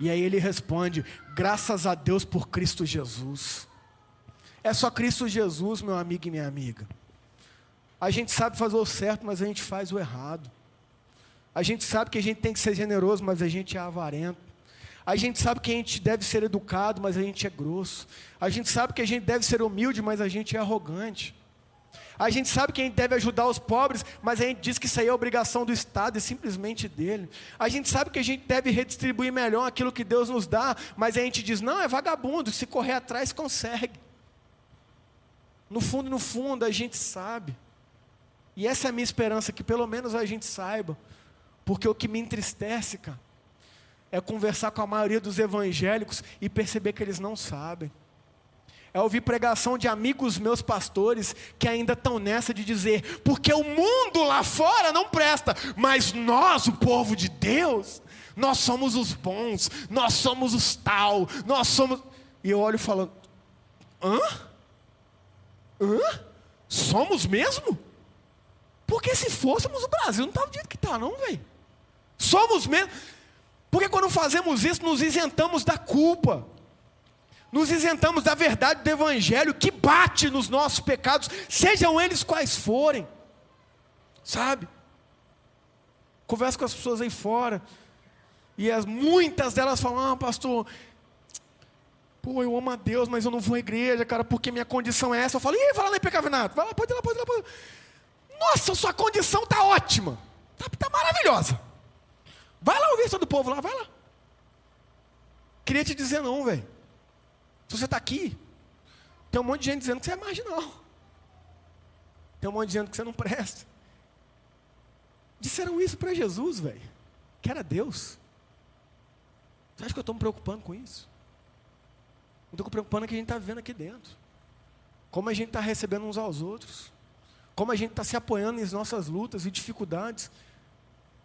E aí ele responde: graças a Deus por Cristo Jesus. É só Cristo Jesus, meu amigo e minha amiga. A gente sabe fazer o certo, mas a gente faz o errado. A gente sabe que a gente tem que ser generoso, mas a gente é avarento. A gente sabe que a gente deve ser educado, mas a gente é grosso. A gente sabe que a gente deve ser humilde, mas a gente é arrogante. A gente sabe que a gente deve ajudar os pobres, mas a gente diz que isso aí é obrigação do Estado e simplesmente dele. A gente sabe que a gente deve redistribuir melhor aquilo que Deus nos dá, mas a gente diz, não, é vagabundo, se correr atrás consegue. No fundo, no fundo, a gente sabe. E essa é a minha esperança, que pelo menos a gente saiba. Porque o que me entristece, cara, é conversar com a maioria dos evangélicos e perceber que eles não sabem. É ouvir pregação de amigos meus pastores que ainda estão nessa de dizer, porque o mundo lá fora não presta, mas nós, o povo de Deus, nós somos os bons, nós somos os tal, nós somos. E eu olho falando, hã? Hã? Somos mesmo? Porque se fôssemos o Brasil, não estava do jeito que está, não, velho. Somos mesmo. Porque quando fazemos isso, nos isentamos da culpa, nos isentamos da verdade do Evangelho que bate nos nossos pecados, sejam eles quais forem, sabe? Converso com as pessoas aí fora, e as, muitas delas falam: Ah, pastor, pô, eu amo a Deus, mas eu não vou à igreja, cara, porque minha condição é essa. Eu falo: Ih, vai lá na Pecavinato, vai lá, pode ir lá, pode ir lá. Pode ir. Nossa, sua condição está ótima, está tá maravilhosa. Vai lá ouvir todo o povo lá, vai lá. Queria te dizer não, velho. Se você está aqui, tem um monte de gente dizendo que você é marginal. Tem um monte de gente dizendo que você não presta. Disseram isso para Jesus, velho. Que era Deus. Você acha que eu estou me preocupando com isso? Eu estou me preocupando com o que a gente está vivendo aqui dentro. Como a gente está recebendo uns aos outros. Como a gente está se apoiando em nossas lutas e dificuldades.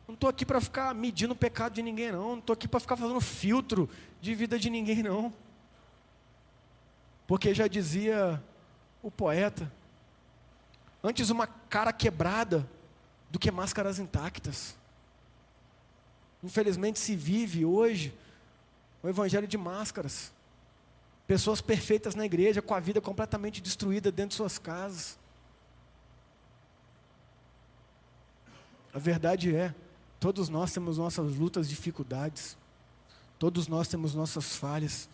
Não estou aqui para ficar medindo o pecado de ninguém, não. Não estou aqui para ficar fazendo filtro de vida de ninguém, não. Porque já dizia o poeta: antes uma cara quebrada do que máscaras intactas. Infelizmente se vive hoje o evangelho de máscaras. Pessoas perfeitas na igreja, com a vida completamente destruída dentro de suas casas. A verdade é, Todos nós temos nossas lutas, dificuldades. Todos nós temos nossas falhas.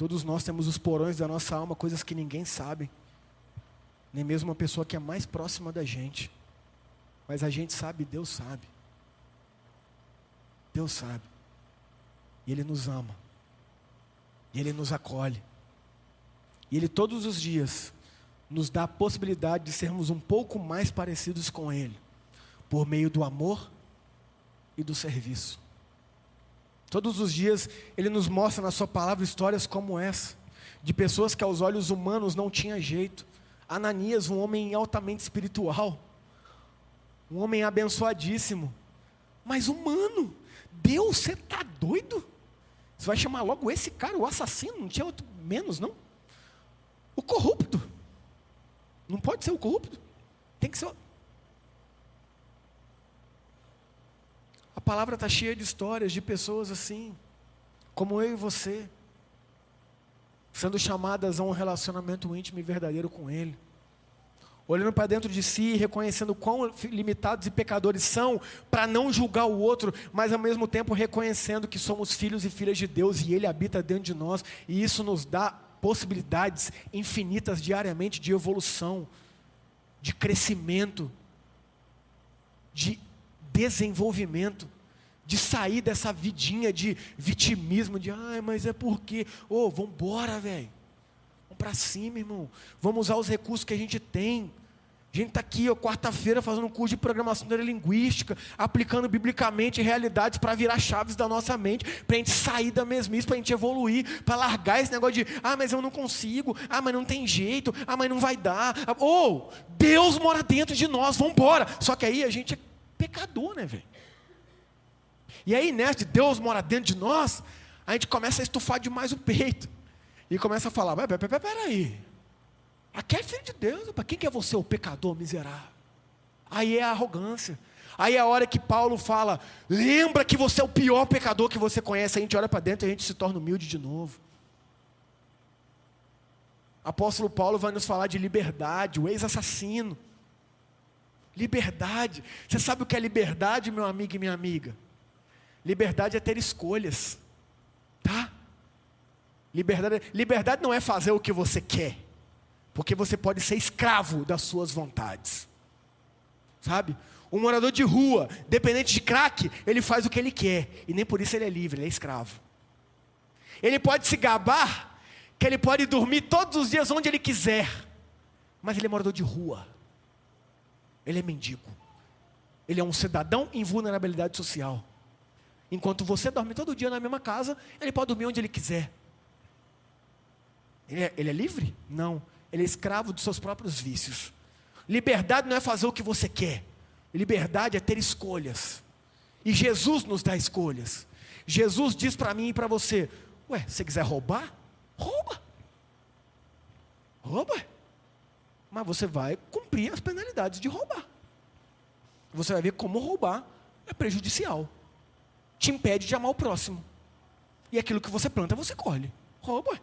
Todos nós temos os porões da nossa alma, coisas que ninguém sabe. Nem mesmo uma pessoa que é mais próxima da gente. Mas a gente sabe, Deus sabe. Deus sabe. E Ele nos ama. E Ele nos acolhe. E Ele todos os dias nos dá a possibilidade de sermos um pouco mais parecidos com Ele, por meio do amor e do serviço. Todos os dias Ele nos mostra na Sua palavra histórias como essa, de pessoas que aos olhos humanos não tinha jeito. Ananias, um homem altamente espiritual, um homem abençoadíssimo, mas humano. Deus, você está doido? Você vai chamar logo esse cara, o assassino? Não tinha outro menos, não? O corrupto. Não pode ser o corrupto. Tem que ser. A palavra está cheia de histórias de pessoas assim, como eu e você, sendo chamadas a um relacionamento íntimo e verdadeiro com Ele. Olhando para dentro de si, reconhecendo quão limitados e pecadores são, para não julgar o outro, mas ao mesmo tempo reconhecendo que somos filhos e filhas de Deus e Ele habita dentro de nós, e isso nos dá possibilidades infinitas diariamente de evolução, de crescimento, de desenvolvimento, de sair dessa vidinha de vitimismo, de ai, mas é porque, ô, oh, vamos embora, velho. Vamos para cima, irmão. Vamos usar os recursos que a gente tem. A gente está aqui, quarta-feira, fazendo um curso de programação neurolinguística, aplicando biblicamente realidades para virar chaves da nossa mente, para a gente sair da mesmice, para a gente evoluir, para largar esse negócio de, ah, mas eu não consigo, ah, mas não tem jeito, ah, mas não vai dar. Ou, oh, Deus mora dentro de nós, vamos embora. Só que aí a gente pecador, né, velho? E aí, nessa de Deus mora dentro de nós, a gente começa a estufar demais o peito. E começa a falar, peraí, peraí, Aqui é filho de Deus. Para quem que é você, o pecador miserável? Aí é a arrogância. Aí é a hora que Paulo fala: lembra que você é o pior pecador que você conhece. A gente olha para dentro e a gente se torna humilde de novo. Apóstolo Paulo vai nos falar de liberdade, o ex-assassino. Liberdade. Você sabe o que é liberdade, meu amigo e minha amiga? Liberdade é ter escolhas. Tá? Liberdade, liberdade não é fazer o que você quer. Porque você pode ser escravo das suas vontades. Sabe? Um morador de rua, dependente de crack, ele faz o que ele quer. E nem por isso ele é livre, ele é escravo. Ele pode se gabar, que ele pode dormir todos os dias onde ele quiser. Mas ele é morador de rua. Ele é mendigo. Ele é um cidadão em vulnerabilidade social. Enquanto você dorme todo dia na mesma casa, ele pode dormir onde ele quiser. Ele é, ele é livre? Não. Ele é escravo dos seus próprios vícios. Liberdade não é fazer o que você quer. Liberdade é ter escolhas. E Jesus nos dá escolhas. Jesus diz para mim e para você: Ué, se você quiser roubar, rouba. Rouba. Mas você vai cumprir as penalidades de roubar. Você vai ver como roubar é prejudicial. Te impede de amar o próximo. E aquilo que você planta, você colhe. Rouba.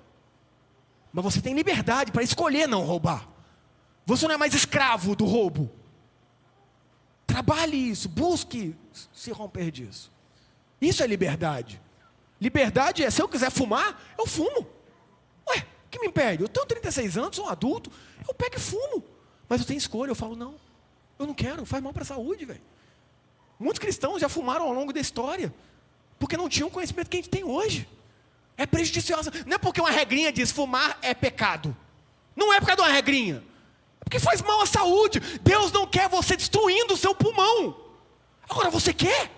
Mas você tem liberdade para escolher não roubar. Você não é mais escravo do roubo. Trabalhe isso, busque se romper disso. Isso é liberdade. Liberdade é, se eu quiser fumar, eu fumo. Ué, o que me impede? Eu tenho 36 anos, sou um adulto, eu pego e fumo. Mas eu tenho escolha, eu falo, não, eu não quero, faz mal para a saúde, velho. Muitos cristãos já fumaram ao longo da história, porque não tinham o conhecimento que a gente tem hoje é prejudiciosa. Não é porque uma regrinha diz fumar é pecado. Não é por causa de uma regrinha. É porque faz mal à saúde. Deus não quer você destruindo o seu pulmão. Agora você quer?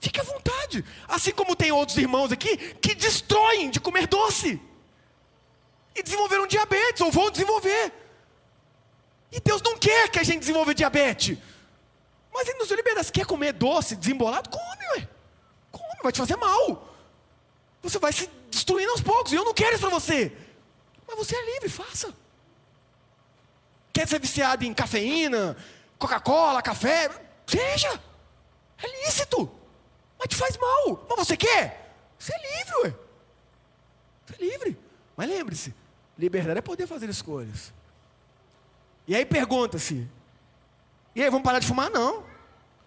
Fique à vontade. Assim como tem outros irmãos aqui que destroem de comer doce. E desenvolveram diabetes, ou vão desenvolver. E Deus não quer que a gente desenvolva diabetes. Mas Ele nos libera. Se quer comer doce, desembolado, come, ué. Come, vai te fazer mal. Você vai se destruindo aos poucos. E eu não quero isso para você. Mas você é livre, faça. Quer ser viciado em cafeína, Coca-Cola, café? Seja. É lícito. Mas te faz mal. Mas você quer? Você é livre, ué. Você é livre. Mas lembre-se, liberdade é poder fazer escolhas. E aí pergunta-se, e aí, vamos parar de fumar? Não.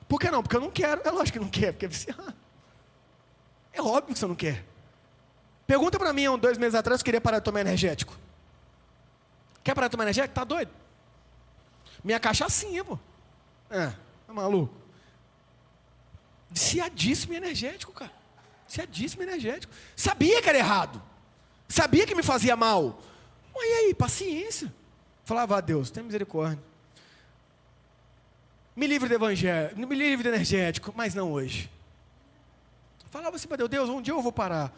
Por que não? Porque eu não quero. É lógico que não quer, porque é viciado. É óbvio que você não quer. Pergunta para mim, um, dois meses atrás, eu queria parar de tomar energético. Quer parar de tomar energético? Tá doido? Minha cachaçinha, pô. É, tá maluco? Viciadíssimo energético, cara. Viciadíssimo energético. Sabia que era errado. Sabia que me fazia mal. Mas e aí, paciência. Falava a ah, Deus, tem misericórdia. Me livre do evangelho, me livre do energético, mas não hoje. Falava assim para Deus, Deus, um dia eu vou parar.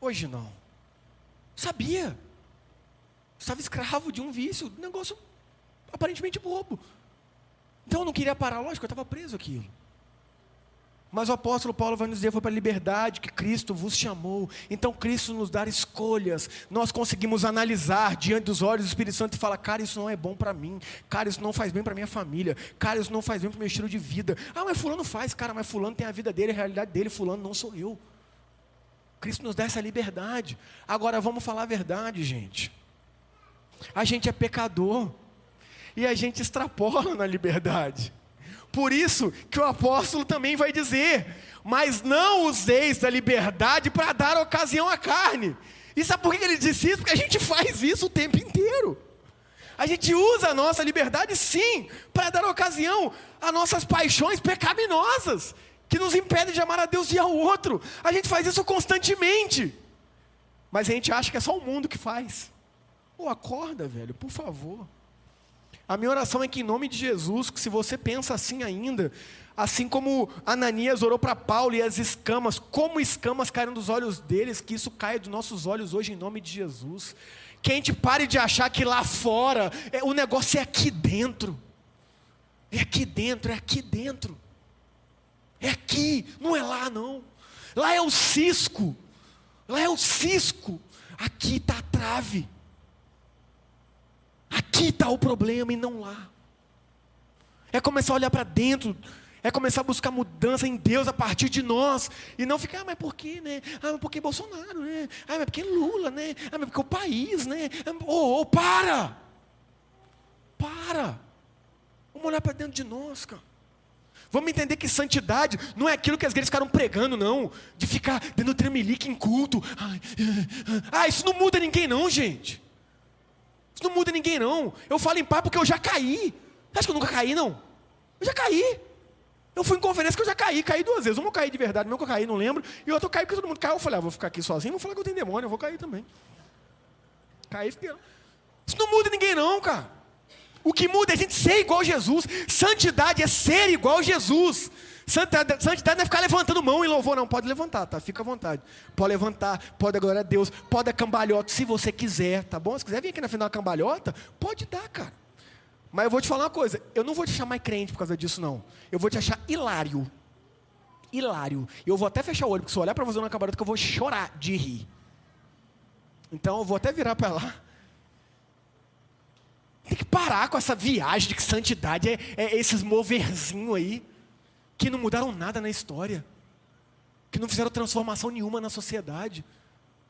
Hoje não. Sabia. Estava escravo de um vício, um negócio aparentemente bobo. Então eu não queria parar, lógico, eu estava preso aquilo. Mas o apóstolo Paulo vai nos dizer: foi para a liberdade que Cristo vos chamou. Então Cristo nos dá escolhas. Nós conseguimos analisar diante dos olhos do Espírito Santo e falar: cara, isso não é bom para mim. Cara, isso não faz bem para minha família. Cara, isso não faz bem para o meu estilo de vida. Ah, mas Fulano faz, cara, mas Fulano tem a vida dele, a realidade dele. Fulano não sou eu. Cristo nos dá essa liberdade. Agora vamos falar a verdade, gente. A gente é pecador. E a gente extrapola na liberdade. Por isso que o apóstolo também vai dizer: Mas não useis da liberdade para dar ocasião à carne. E sabe por que ele disse isso? Porque a gente faz isso o tempo inteiro. A gente usa a nossa liberdade, sim, para dar ocasião a nossas paixões pecaminosas, que nos impedem de amar a Deus e ao outro. A gente faz isso constantemente. Mas a gente acha que é só o mundo que faz. Oh, acorda, velho, por favor. A minha oração é que, em nome de Jesus, que se você pensa assim ainda, assim como Ananias orou para Paulo e as escamas, como escamas caíram dos olhos deles, que isso caia dos nossos olhos hoje, em nome de Jesus. Que a gente pare de achar que lá fora, é, o negócio é aqui dentro. É aqui dentro, é aqui dentro. É aqui, não é lá não. Lá é o cisco. Lá é o cisco. Aqui está a trave. Aqui está o problema e não lá. É começar a olhar para dentro, é começar a buscar mudança em Deus a partir de nós. E não ficar, ah, mas por quê, né? Ah, mas porque Bolsonaro, né? Ah, mas porque Lula, né? Ah, mas porque o país, né? Oh, oh para! Para! Vamos olhar para dentro de nós, cara. Vamos entender que santidade não é aquilo que as igrejas ficaram pregando, não. De ficar dando tremelique em culto. Ah, isso não muda ninguém, não, gente. Isso não muda ninguém, não. Eu falo em paz porque eu já caí. Você acha que eu nunca caí, não? Eu já caí. Eu fui em conferência que eu já caí, caí duas vezes. Uma eu caí de verdade, mesmo que eu caí, não lembro. E outra eu caí porque todo mundo caiu. Eu falei, ah, vou ficar aqui sozinho, vou falar que eu tenho demônio, eu vou cair também. Caí, fiquei lá. Isso não muda ninguém, não, cara. O que muda é a gente ser igual a Jesus. Santidade é ser igual a Jesus. Santidade, santidade não é ficar levantando mão e louvor, não. Pode levantar, tá? Fica à vontade. Pode levantar, pode agora a Deus, pode a cambalhota, se você quiser, tá bom? Se quiser vir aqui na final cambalhota, pode dar, cara. Mas eu vou te falar uma coisa: eu não vou te chamar crente por causa disso, não. Eu vou te achar hilário. Hilário. Eu vou até fechar o olho, porque se eu olhar para você na cambalhota, eu vou chorar de rir. Então eu vou até virar para lá. Tem que parar com essa viagem de que santidade é, é esses moverzinhos aí que não mudaram nada na história, que não fizeram transformação nenhuma na sociedade.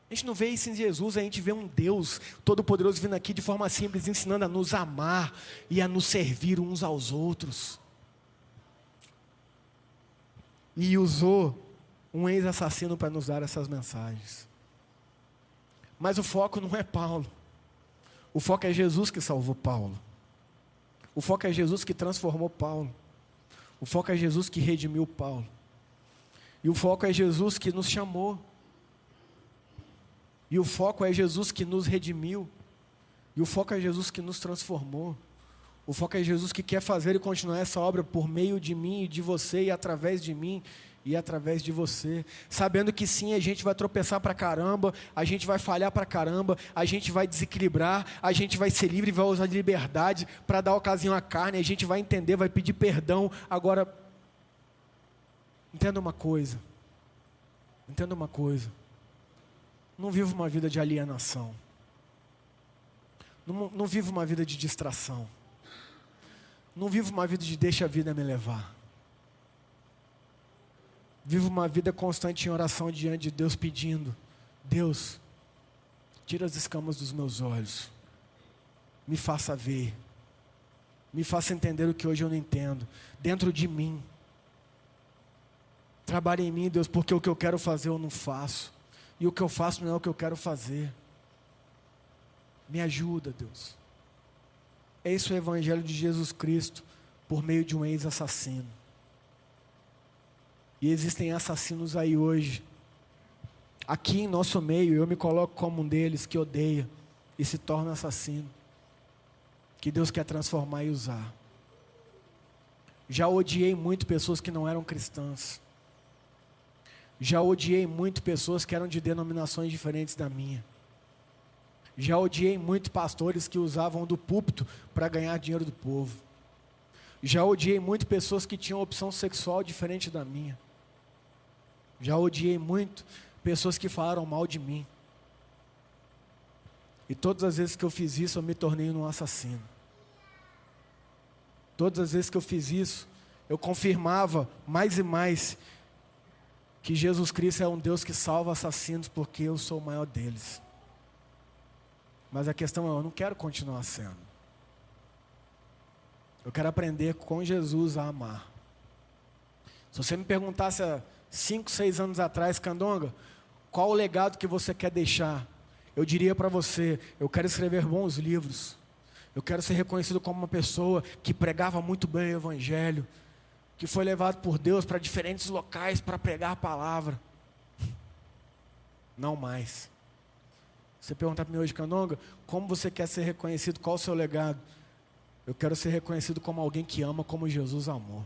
A gente não vê isso em Jesus, a gente vê um Deus todo-poderoso vindo aqui de forma simples, ensinando a nos amar e a nos servir uns aos outros. E usou um ex-assassino para nos dar essas mensagens. Mas o foco não é Paulo. O foco é Jesus que salvou Paulo. O foco é Jesus que transformou Paulo. O foco é Jesus que redimiu Paulo. E o foco é Jesus que nos chamou. E o foco é Jesus que nos redimiu. E o foco é Jesus que nos transformou. O foco é Jesus que quer fazer e continuar essa obra por meio de mim e de você e através de mim e através de você, sabendo que sim, a gente vai tropeçar para caramba, a gente vai falhar para caramba, a gente vai desequilibrar, a gente vai ser livre, vai usar de liberdade para dar ocasião à carne, a gente vai entender, vai pedir perdão. Agora, entenda uma coisa, entenda uma coisa, não vivo uma vida de alienação, não, não uma vida de distração, não vivo uma vida de deixa a vida me levar. Vivo uma vida constante em oração diante de Deus, pedindo: Deus, tira as escamas dos meus olhos, me faça ver, me faça entender o que hoje eu não entendo, dentro de mim. Trabalhe em mim, Deus, porque o que eu quero fazer eu não faço, e o que eu faço não é o que eu quero fazer. Me ajuda, Deus. Esse é o Evangelho de Jesus Cristo por meio de um ex-assassino. E existem assassinos aí hoje, Aqui em nosso meio, eu me coloco como um deles que odeia e se torna assassino. Que Deus quer transformar e usar. Já odiei muito pessoas que não eram cristãs. Já odiei muito pessoas que eram de denominações diferentes da minha. Já odiei muito pastores que usavam do púlpito para ganhar dinheiro do povo. Já odiei muito pessoas que tinham opção sexual diferente da minha. Já odiei muito pessoas que falaram mal de mim. E todas as vezes que eu fiz isso, eu me tornei um assassino. Todas as vezes que eu fiz isso, eu confirmava mais e mais que Jesus Cristo é um Deus que salva assassinos, porque eu sou o maior deles. Mas a questão é, eu não quero continuar sendo. Eu quero aprender com Jesus a amar. Se você me perguntasse cinco, seis anos atrás, Candonga, qual o legado que você quer deixar? Eu diria para você: eu quero escrever bons livros. Eu quero ser reconhecido como uma pessoa que pregava muito bem o Evangelho, que foi levado por Deus para diferentes locais para pregar a palavra. Não mais. Você perguntar para mim hoje, Canonga, como você quer ser reconhecido? Qual o seu legado? Eu quero ser reconhecido como alguém que ama como Jesus amou.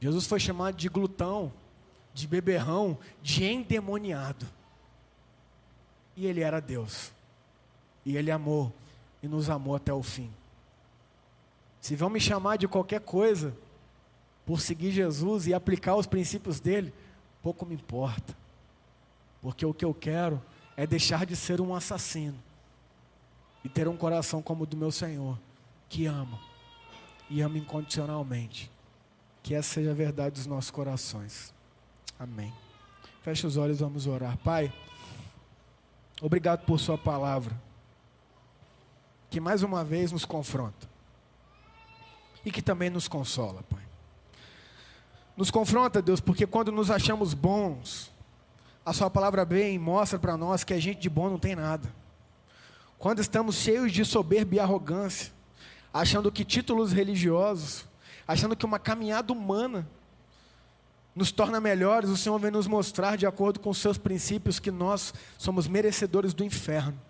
Jesus foi chamado de glutão, de beberrão, de endemoniado. E ele era Deus. E ele amou e nos amou até o fim. Se vão me chamar de qualquer coisa por seguir Jesus e aplicar os princípios dele, pouco me importa. Porque o que eu quero é deixar de ser um assassino e ter um coração como o do meu Senhor, que ama e ama incondicionalmente. Que essa seja a verdade dos nossos corações. Amém. Feche os olhos, vamos orar. Pai, obrigado por Sua palavra, que mais uma vez nos confronta e que também nos consola, Pai. Nos confronta, Deus, porque quando nos achamos bons, a Sua palavra bem mostra para nós que a gente de bom não tem nada. Quando estamos cheios de soberba e arrogância, achando que títulos religiosos, achando que uma caminhada humana nos torna melhores, o Senhor vem nos mostrar, de acordo com seus princípios, que nós somos merecedores do inferno,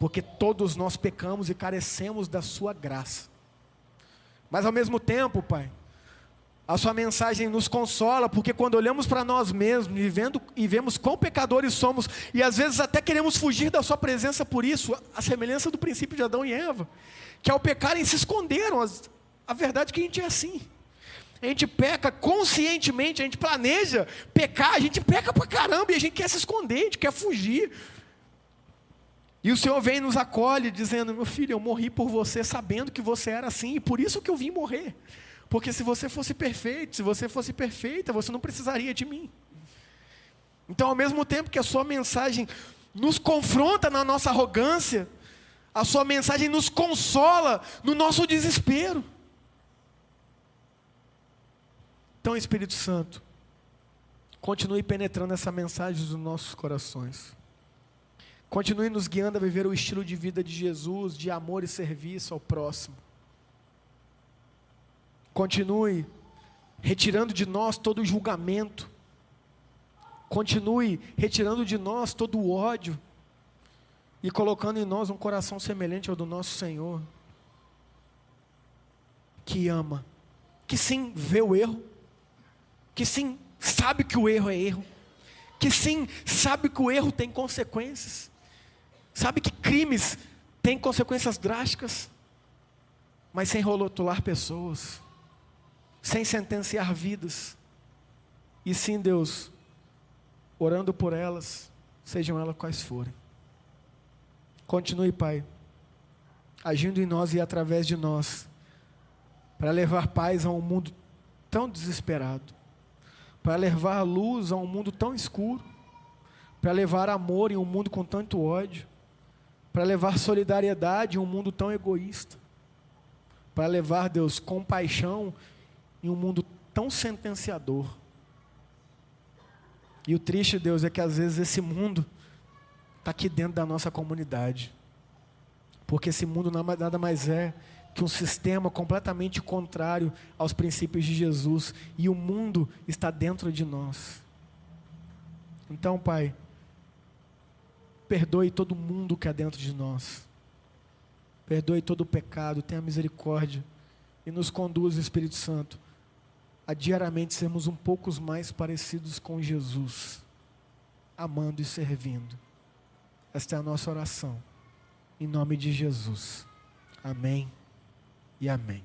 porque todos nós pecamos e carecemos da Sua graça. Mas ao mesmo tempo, Pai, a sua mensagem nos consola, porque quando olhamos para nós mesmos e, vendo, e vemos quão pecadores somos, e às vezes até queremos fugir da sua presença por isso, a semelhança do princípio de Adão e Eva, que ao pecarem se esconderam, a verdade é que a gente é assim. A gente peca conscientemente, a gente planeja pecar, a gente peca para caramba e a gente quer se esconder, a gente quer fugir. E o Senhor vem e nos acolhe, dizendo: Meu filho, eu morri por você, sabendo que você era assim, e por isso que eu vim morrer. Porque se você fosse perfeito, se você fosse perfeita, você não precisaria de mim. Então, ao mesmo tempo que a sua mensagem nos confronta na nossa arrogância, a sua mensagem nos consola no nosso desespero. Então, Espírito Santo, continue penetrando essa mensagem nos nossos corações. Continue nos guiando a viver o estilo de vida de Jesus, de amor e serviço ao próximo. Continue retirando de nós todo o julgamento. Continue retirando de nós todo o ódio e colocando em nós um coração semelhante ao do nosso Senhor, que ama, que sim vê o erro, que sim sabe que o erro é erro, que sim sabe que o erro tem consequências, sabe que crimes têm consequências drásticas, mas sem rolotular pessoas sem sentenciar vidas, e sim, Deus, orando por elas, sejam elas quais forem. Continue, Pai, agindo em nós e através de nós, para levar paz a um mundo tão desesperado, para levar luz a um mundo tão escuro, para levar amor em um mundo com tanto ódio, para levar solidariedade em um mundo tão egoísta, para levar, Deus, compaixão em um mundo tão sentenciador. E o triste, Deus, é que às vezes esse mundo está aqui dentro da nossa comunidade. Porque esse mundo nada mais é que um sistema completamente contrário aos princípios de Jesus. E o mundo está dentro de nós. Então, Pai, perdoe todo mundo que há dentro de nós. Perdoe todo o pecado, tenha misericórdia e nos conduz, Espírito Santo, a diariamente sermos um pouco mais parecidos com Jesus, amando e servindo. Esta é a nossa oração. Em nome de Jesus. Amém e amém.